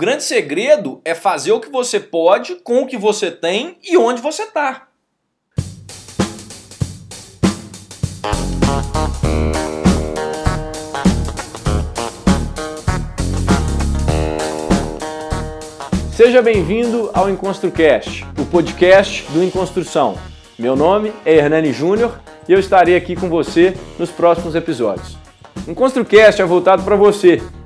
grande segredo é fazer o que você pode com o que você tem e onde você está. Seja bem-vindo ao EnconstruCast, o podcast do Enconstrução. Meu nome é Hernani Júnior e eu estarei aqui com você nos próximos episódios. EnconstruCast é voltado para você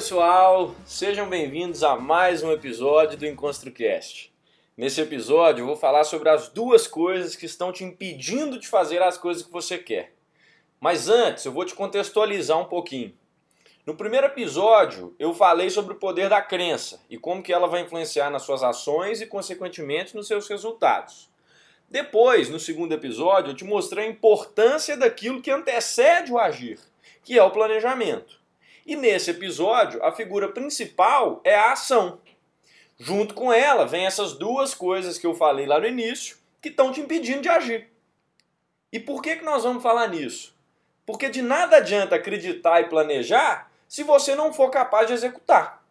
Pessoal, sejam bem-vindos a mais um episódio do EnconstruCast. Nesse episódio eu vou falar sobre as duas coisas que estão te impedindo de fazer as coisas que você quer. Mas antes eu vou te contextualizar um pouquinho. No primeiro episódio eu falei sobre o poder da crença e como que ela vai influenciar nas suas ações e consequentemente nos seus resultados. Depois, no segundo episódio, eu te mostrei a importância daquilo que antecede o agir, que é o planejamento. E nesse episódio, a figura principal é a ação. Junto com ela, vem essas duas coisas que eu falei lá no início, que estão te impedindo de agir. E por que, que nós vamos falar nisso? Porque de nada adianta acreditar e planejar se você não for capaz de executar.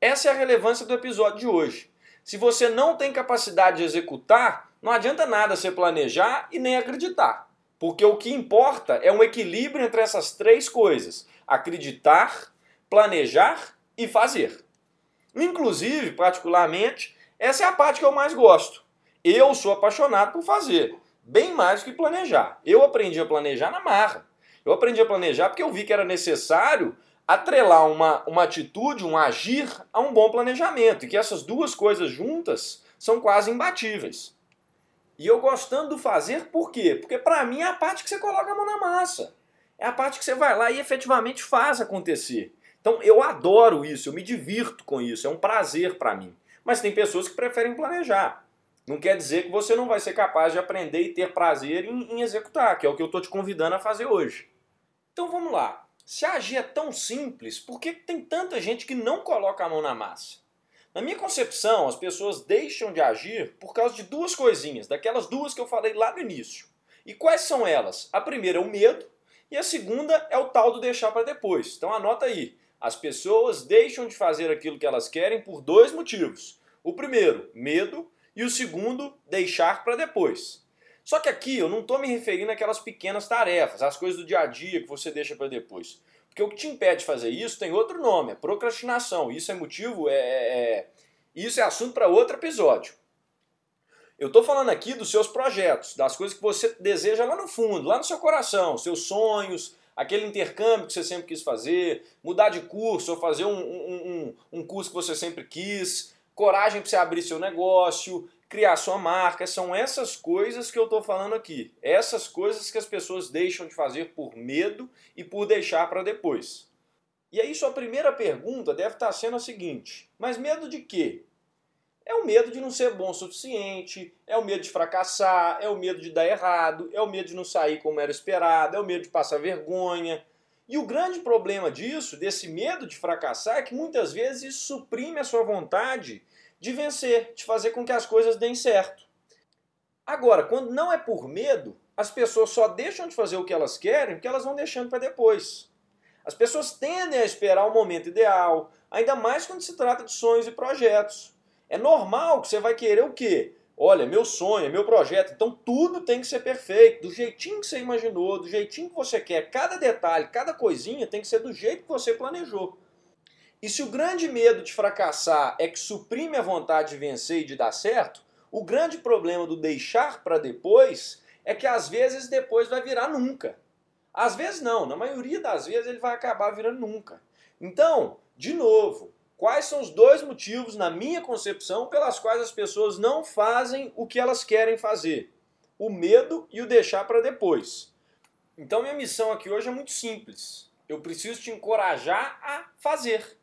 Essa é a relevância do episódio de hoje. Se você não tem capacidade de executar, não adianta nada você planejar e nem acreditar. Porque o que importa é um equilíbrio entre essas três coisas: acreditar, planejar e fazer. Inclusive, particularmente, essa é a parte que eu mais gosto. Eu sou apaixonado por fazer, bem mais do que planejar. Eu aprendi a planejar na marra. Eu aprendi a planejar porque eu vi que era necessário atrelar uma, uma atitude, um agir, a um bom planejamento. E que essas duas coisas juntas são quase imbatíveis. E eu gostando do fazer, por quê? Porque para mim é a parte que você coloca a mão na massa. É a parte que você vai lá e efetivamente faz acontecer. Então eu adoro isso, eu me divirto com isso, é um prazer para mim. Mas tem pessoas que preferem planejar. Não quer dizer que você não vai ser capaz de aprender e ter prazer em, em executar, que é o que eu estou te convidando a fazer hoje. Então vamos lá. Se agir é tão simples, por que tem tanta gente que não coloca a mão na massa? Na minha concepção, as pessoas deixam de agir por causa de duas coisinhas, daquelas duas que eu falei lá no início. E quais são elas? A primeira é o medo e a segunda é o tal do deixar para depois. Então anota aí. As pessoas deixam de fazer aquilo que elas querem por dois motivos. O primeiro, medo, e o segundo, deixar para depois. Só que aqui eu não estou me referindo àquelas pequenas tarefas, às coisas do dia a dia que você deixa para depois. Porque o que te impede de fazer isso tem outro nome, é procrastinação. Isso é motivo, é, é, é isso é assunto para outro episódio. Eu estou falando aqui dos seus projetos, das coisas que você deseja lá no fundo, lá no seu coração, seus sonhos, aquele intercâmbio que você sempre quis fazer, mudar de curso ou fazer um, um, um, um curso que você sempre quis, coragem para você abrir seu negócio, criar sua marca, são essas coisas que eu estou falando aqui. Essas coisas que as pessoas deixam de fazer por medo e por deixar para depois. E aí sua primeira pergunta deve estar sendo a seguinte: mas medo de quê? É o medo de não ser bom o suficiente, é o medo de fracassar, é o medo de dar errado, é o medo de não sair como era esperado, é o medo de passar vergonha. E o grande problema disso, desse medo de fracassar, é que muitas vezes isso suprime a sua vontade de vencer, de fazer com que as coisas deem certo. Agora, quando não é por medo, as pessoas só deixam de fazer o que elas querem porque elas vão deixando para depois. As pessoas tendem a esperar o momento ideal, ainda mais quando se trata de sonhos e projetos. É normal que você vai querer o quê? Olha, meu sonho, meu projeto, então tudo tem que ser perfeito, do jeitinho que você imaginou, do jeitinho que você quer. Cada detalhe, cada coisinha tem que ser do jeito que você planejou. E se o grande medo de fracassar é que suprime a vontade de vencer e de dar certo, o grande problema do deixar para depois é que às vezes depois vai virar nunca. Às vezes não, na maioria das vezes ele vai acabar virando nunca. Então, de novo, quais são os dois motivos, na minha concepção, pelas quais as pessoas não fazem o que elas querem fazer? O medo e o deixar para depois. Então minha missão aqui hoje é muito simples. Eu preciso te encorajar a fazer.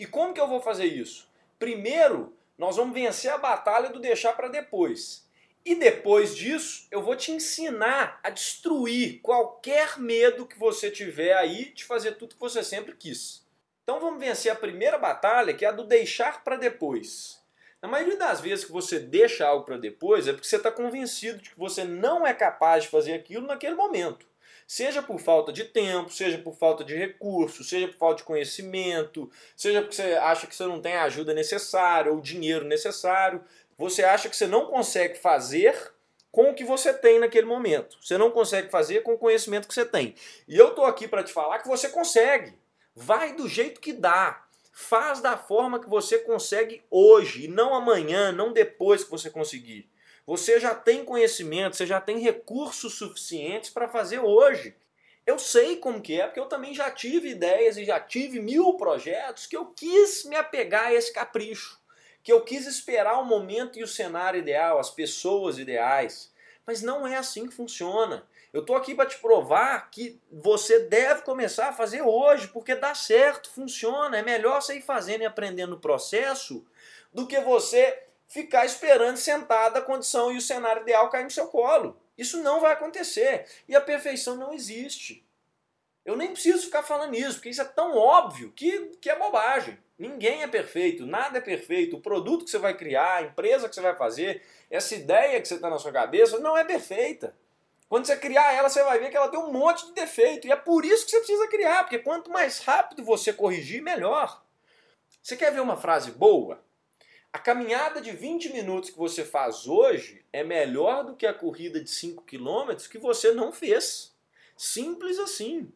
E como que eu vou fazer isso? Primeiro, nós vamos vencer a batalha do deixar para depois. E depois disso, eu vou te ensinar a destruir qualquer medo que você tiver aí de fazer tudo que você sempre quis. Então vamos vencer a primeira batalha, que é a do deixar para depois. Na maioria das vezes que você deixa algo para depois, é porque você está convencido de que você não é capaz de fazer aquilo naquele momento. Seja por falta de tempo, seja por falta de recurso, seja por falta de conhecimento, seja porque você acha que você não tem a ajuda necessária ou o dinheiro necessário. Você acha que você não consegue fazer com o que você tem naquele momento. Você não consegue fazer com o conhecimento que você tem. E eu estou aqui para te falar que você consegue. Vai do jeito que dá. Faz da forma que você consegue hoje, e não amanhã, não depois que você conseguir. Você já tem conhecimento, você já tem recursos suficientes para fazer hoje. Eu sei como que é, porque eu também já tive ideias e já tive mil projetos que eu quis me apegar a esse capricho, que eu quis esperar o momento e o cenário ideal, as pessoas ideais. Mas não é assim que funciona. Eu estou aqui para te provar que você deve começar a fazer hoje, porque dá certo, funciona. É melhor você ir fazendo e aprendendo no processo do que você ficar esperando sentado a condição e o cenário ideal cair no seu colo. Isso não vai acontecer. E a perfeição não existe. Eu nem preciso ficar falando isso, porque isso é tão óbvio que, que é bobagem. Ninguém é perfeito, nada é perfeito. O produto que você vai criar, a empresa que você vai fazer, essa ideia que você está na sua cabeça, não é perfeita. Quando você criar ela, você vai ver que ela tem um monte de defeito. E é por isso que você precisa criar, porque quanto mais rápido você corrigir, melhor. Você quer ver uma frase boa? A caminhada de 20 minutos que você faz hoje é melhor do que a corrida de 5 km que você não fez. Simples assim.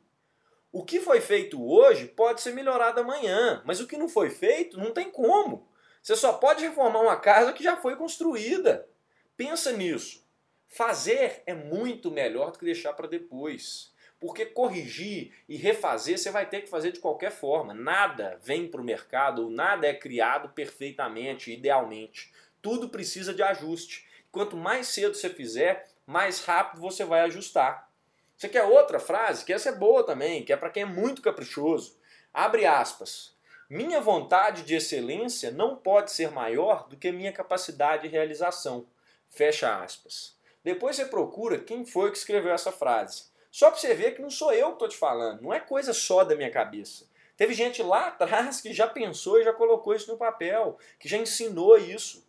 O que foi feito hoje pode ser melhorado amanhã, mas o que não foi feito não tem como. Você só pode reformar uma casa que já foi construída. Pensa nisso. Fazer é muito melhor do que deixar para depois. Porque corrigir e refazer você vai ter que fazer de qualquer forma. Nada vem para o mercado, nada é criado perfeitamente, idealmente. Tudo precisa de ajuste. Quanto mais cedo você fizer, mais rápido você vai ajustar. Você quer outra frase? Que essa é boa também, que é para quem é muito caprichoso. Abre aspas. Minha vontade de excelência não pode ser maior do que minha capacidade de realização. Fecha aspas. Depois você procura quem foi que escreveu essa frase. Só para você ver que não sou eu que estou te falando, não é coisa só da minha cabeça. Teve gente lá atrás que já pensou e já colocou isso no papel, que já ensinou isso.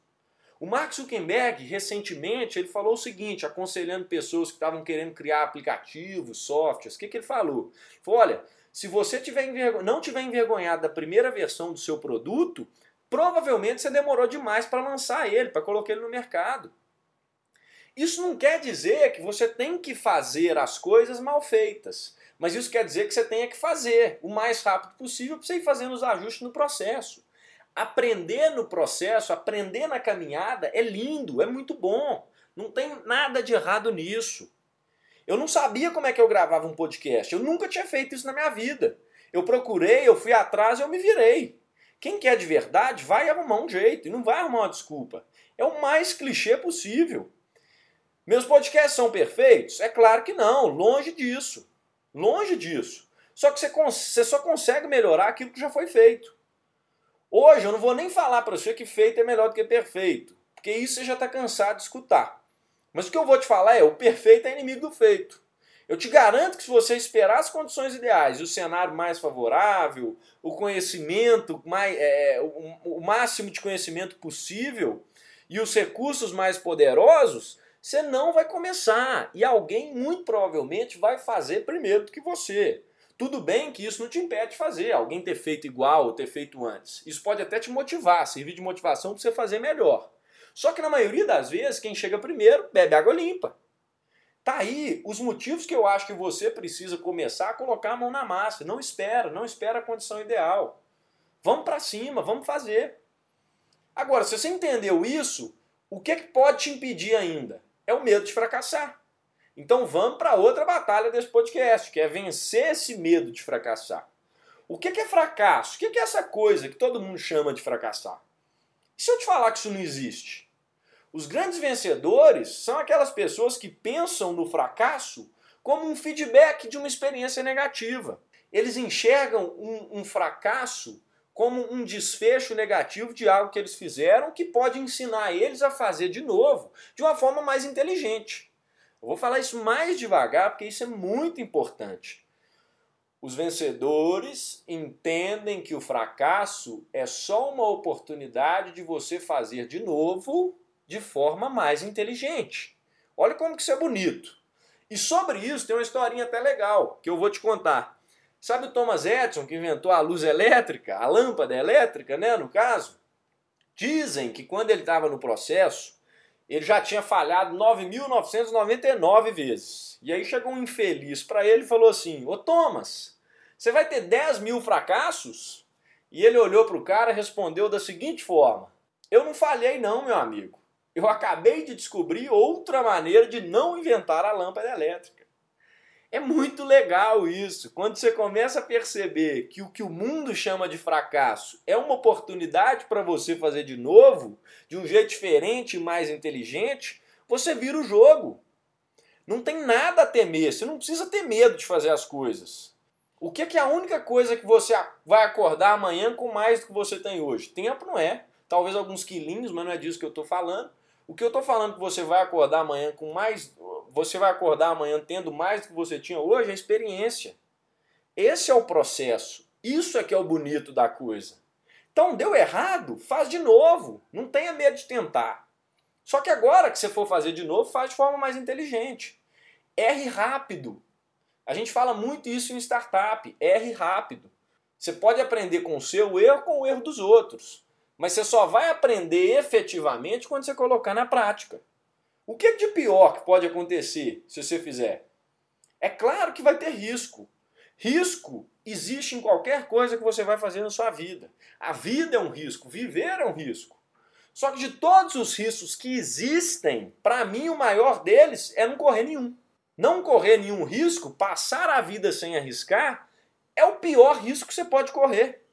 O Mark Zuckerberg, recentemente, ele falou o seguinte, aconselhando pessoas que estavam querendo criar aplicativos, softwares. O que, que ele falou? Ele falou, olha, se você tiver não tiver envergonhado da primeira versão do seu produto, provavelmente você demorou demais para lançar ele, para colocar ele no mercado. Isso não quer dizer que você tem que fazer as coisas mal feitas, mas isso quer dizer que você tenha que fazer o mais rápido possível para você ir fazendo os ajustes no processo. Aprender no processo, aprender na caminhada é lindo, é muito bom. Não tem nada de errado nisso. Eu não sabia como é que eu gravava um podcast. Eu nunca tinha feito isso na minha vida. Eu procurei, eu fui atrás eu me virei. Quem quer de verdade vai arrumar um jeito e não vai arrumar uma desculpa. É o mais clichê possível. Meus podcasts são perfeitos? É claro que não, longe disso. Longe disso. Só que você, você só consegue melhorar aquilo que já foi feito. Hoje eu não vou nem falar para você que feito é melhor do que perfeito, porque isso você já está cansado de escutar. Mas o que eu vou te falar é: o perfeito é inimigo do feito. Eu te garanto que se você esperar as condições ideais, o cenário mais favorável, o conhecimento, mais, é, o, o máximo de conhecimento possível e os recursos mais poderosos, você não vai começar e alguém muito provavelmente vai fazer primeiro do que você. Tudo bem que isso não te impede de fazer, alguém ter feito igual ou ter feito antes. Isso pode até te motivar, servir de motivação para você fazer melhor. Só que na maioria das vezes, quem chega primeiro bebe água limpa. Tá aí os motivos que eu acho que você precisa começar a colocar a mão na massa. Não espera, não espera a condição ideal. Vamos para cima, vamos fazer. Agora, se você entendeu isso, o que, que pode te impedir ainda? É o medo de fracassar. Então vamos para outra batalha desse podcast, que é vencer esse medo de fracassar. O que é fracasso? O que é essa coisa que todo mundo chama de fracassar? E se eu te falar que isso não existe? Os grandes vencedores são aquelas pessoas que pensam no fracasso como um feedback de uma experiência negativa. Eles enxergam um, um fracasso como um desfecho negativo de algo que eles fizeram que pode ensinar eles a fazer de novo, de uma forma mais inteligente. Eu vou falar isso mais devagar porque isso é muito importante. Os vencedores entendem que o fracasso é só uma oportunidade de você fazer de novo de forma mais inteligente. Olha como que isso é bonito. E sobre isso tem uma historinha até legal que eu vou te contar. Sabe o Thomas Edison que inventou a luz elétrica, a lâmpada elétrica, né, no caso? Dizem que quando ele estava no processo, ele já tinha falhado 9.999 vezes. E aí chegou um infeliz para ele e falou assim: Ô Thomas, você vai ter 10 mil fracassos? E ele olhou para o cara e respondeu da seguinte forma: Eu não falhei, não, meu amigo. Eu acabei de descobrir outra maneira de não inventar a lâmpada elétrica. É muito legal isso. Quando você começa a perceber que o que o mundo chama de fracasso é uma oportunidade para você fazer de novo, de um jeito diferente e mais inteligente, você vira o jogo. Não tem nada a temer, você não precisa ter medo de fazer as coisas. O que é, que é a única coisa que você vai acordar amanhã com mais do que você tem hoje? Tempo não é. Talvez alguns quilinhos, mas não é disso que eu estou falando. O que eu estou falando que você vai acordar amanhã com mais você vai acordar amanhã tendo mais do que você tinha hoje, é experiência. Esse é o processo. Isso é que é o bonito da coisa. Então, deu errado, faz de novo. Não tenha medo de tentar. Só que agora que você for fazer de novo, faz de forma mais inteligente. Erre rápido. A gente fala muito isso em startup. Erre rápido. Você pode aprender com o seu erro com o erro dos outros. Mas você só vai aprender efetivamente quando você colocar na prática. O que é de pior que pode acontecer se você fizer? É claro que vai ter risco. Risco existe em qualquer coisa que você vai fazer na sua vida. A vida é um risco, viver é um risco. Só que de todos os riscos que existem, para mim o maior deles é não correr nenhum. Não correr nenhum risco, passar a vida sem arriscar, é o pior risco que você pode correr.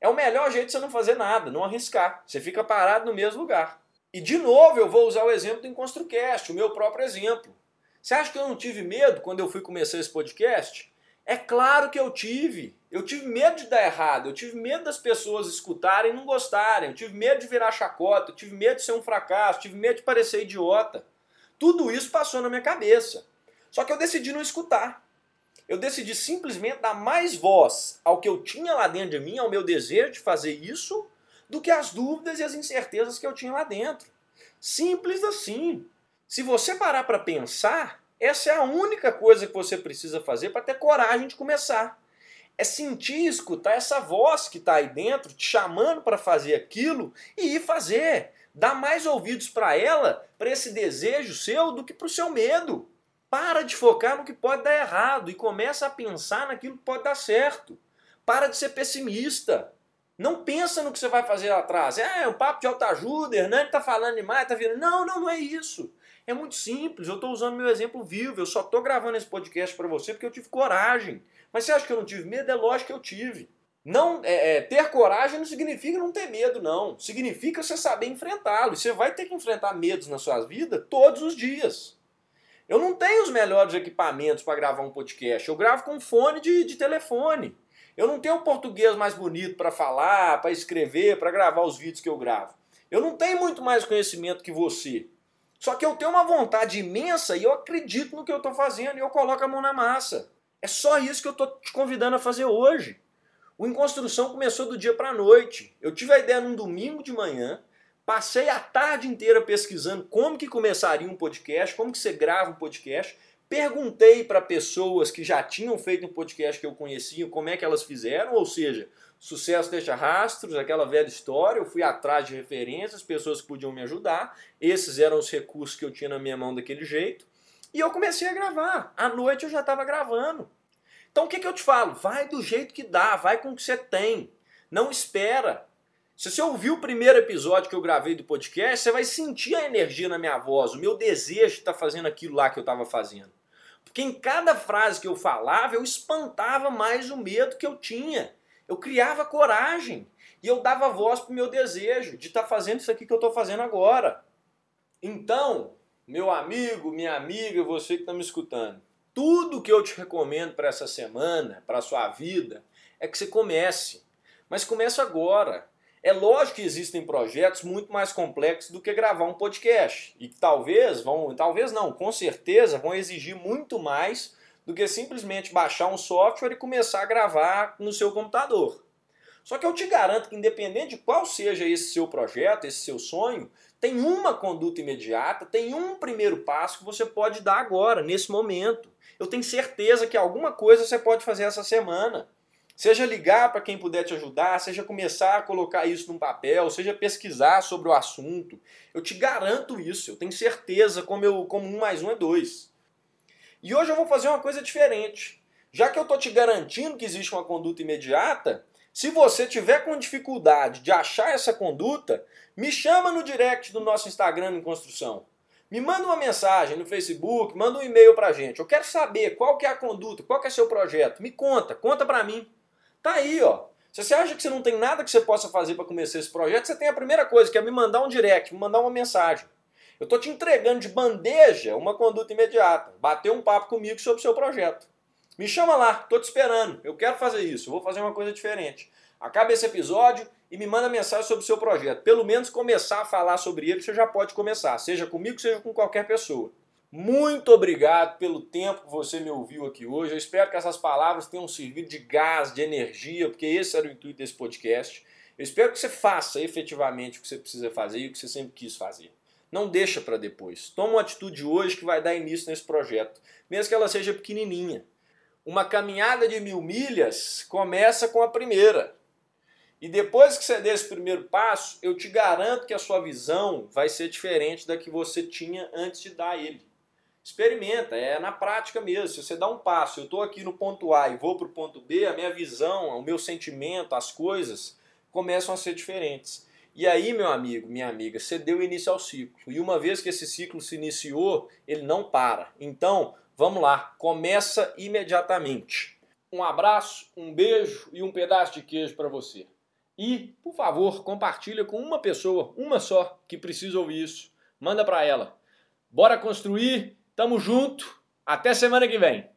É o melhor jeito de você não fazer nada, não arriscar. Você fica parado no mesmo lugar. E de novo eu vou usar o exemplo do EnconstruCast, o meu próprio exemplo. Você acha que eu não tive medo quando eu fui começar esse podcast? É claro que eu tive. Eu tive medo de dar errado, eu tive medo das pessoas escutarem e não gostarem, eu tive medo de virar chacota, eu tive medo de ser um fracasso, eu tive medo de parecer idiota. Tudo isso passou na minha cabeça. Só que eu decidi não escutar. Eu decidi simplesmente dar mais voz ao que eu tinha lá dentro de mim, ao meu desejo de fazer isso, do que as dúvidas e as incertezas que eu tinha lá dentro. Simples assim. Se você parar para pensar, essa é a única coisa que você precisa fazer para ter coragem de começar. É sentir, escutar essa voz que está aí dentro, te chamando para fazer aquilo e ir fazer. Dar mais ouvidos para ela, para esse desejo seu, do que para o seu medo. Para de focar no que pode dar errado e começa a pensar naquilo que pode dar certo. Para de ser pessimista. Não pensa no que você vai fazer lá atrás. É, um papo de autoajuda, Hernani está falando demais, está virando. Não, não, não é isso. É muito simples, eu estou usando meu exemplo vivo, eu só estou gravando esse podcast para você porque eu tive coragem. Mas você acha que eu não tive medo? É lógico que eu tive. Não é, é, Ter coragem não significa não ter medo, não. Significa você saber enfrentá-lo. Você vai ter que enfrentar medos na sua vida todos os dias. Eu não tenho os melhores equipamentos para gravar um podcast. Eu gravo com fone de, de telefone. Eu não tenho o português mais bonito para falar, para escrever, para gravar os vídeos que eu gravo. Eu não tenho muito mais conhecimento que você. Só que eu tenho uma vontade imensa e eu acredito no que eu estou fazendo e eu coloco a mão na massa. É só isso que eu estou te convidando a fazer hoje. O Em Construção começou do dia para a noite. Eu tive a ideia num domingo de manhã, passei a tarde inteira pesquisando como que começaria um podcast, como que você grava um podcast, Perguntei para pessoas que já tinham feito um podcast que eu conhecia como é que elas fizeram, ou seja, sucesso deixa rastros, aquela velha história. Eu fui atrás de referências, pessoas que podiam me ajudar. Esses eram os recursos que eu tinha na minha mão daquele jeito. E eu comecei a gravar. À noite eu já estava gravando. Então o que, que eu te falo? Vai do jeito que dá, vai com o que você tem. Não espera. Se você ouvir o primeiro episódio que eu gravei do podcast, você vai sentir a energia na minha voz, o meu desejo de estar tá fazendo aquilo lá que eu estava fazendo. Porque em cada frase que eu falava, eu espantava mais o medo que eu tinha. Eu criava coragem. E eu dava voz para o meu desejo de estar tá fazendo isso aqui que eu estou fazendo agora. Então, meu amigo, minha amiga, você que está me escutando, Tudo que eu te recomendo para essa semana, para a sua vida, é que você comece. Mas comece agora. É lógico que existem projetos muito mais complexos do que gravar um podcast. E que talvez vão, talvez não, com certeza vão exigir muito mais do que simplesmente baixar um software e começar a gravar no seu computador. Só que eu te garanto que, independente de qual seja esse seu projeto, esse seu sonho, tem uma conduta imediata, tem um primeiro passo que você pode dar agora, nesse momento. Eu tenho certeza que alguma coisa você pode fazer essa semana. Seja ligar para quem puder te ajudar, seja começar a colocar isso num papel, seja pesquisar sobre o assunto. Eu te garanto isso, eu tenho certeza, como, eu, como um mais um é dois. E hoje eu vou fazer uma coisa diferente. Já que eu estou te garantindo que existe uma conduta imediata, se você tiver com dificuldade de achar essa conduta, me chama no direct do nosso Instagram em construção. Me manda uma mensagem no Facebook, manda um e-mail pra gente. Eu quero saber qual que é a conduta, qual que é seu projeto. Me conta, conta pra mim. Tá aí, ó. Se você acha que você não tem nada que você possa fazer para começar esse projeto, você tem a primeira coisa, que é me mandar um direct, me mandar uma mensagem. Eu tô te entregando de bandeja uma conduta imediata. Bater um papo comigo sobre o seu projeto. Me chama lá, tô te esperando. Eu quero fazer isso, eu vou fazer uma coisa diferente. Acaba esse episódio e me manda mensagem sobre o seu projeto. Pelo menos começar a falar sobre ele, você já pode começar, seja comigo, seja com qualquer pessoa. Muito obrigado pelo tempo que você me ouviu aqui hoje. Eu espero que essas palavras tenham servido de gás, de energia, porque esse era o intuito desse podcast. Eu espero que você faça efetivamente o que você precisa fazer e o que você sempre quis fazer. Não deixa para depois. Toma uma atitude hoje que vai dar início nesse projeto, mesmo que ela seja pequenininha. Uma caminhada de mil milhas começa com a primeira. E depois que você der esse primeiro passo, eu te garanto que a sua visão vai ser diferente da que você tinha antes de dar ele. Experimenta, é na prática mesmo. Se você dá um passo, eu estou aqui no ponto A e vou para o ponto B, a minha visão, o meu sentimento, as coisas começam a ser diferentes. E aí, meu amigo, minha amiga, você deu início ao ciclo. E uma vez que esse ciclo se iniciou, ele não para. Então, Vamos lá, começa imediatamente. Um abraço, um beijo e um pedaço de queijo para você. E, por favor, compartilha com uma pessoa, uma só, que precisa ouvir isso. Manda para ela. Bora construir, tamo junto. Até semana que vem.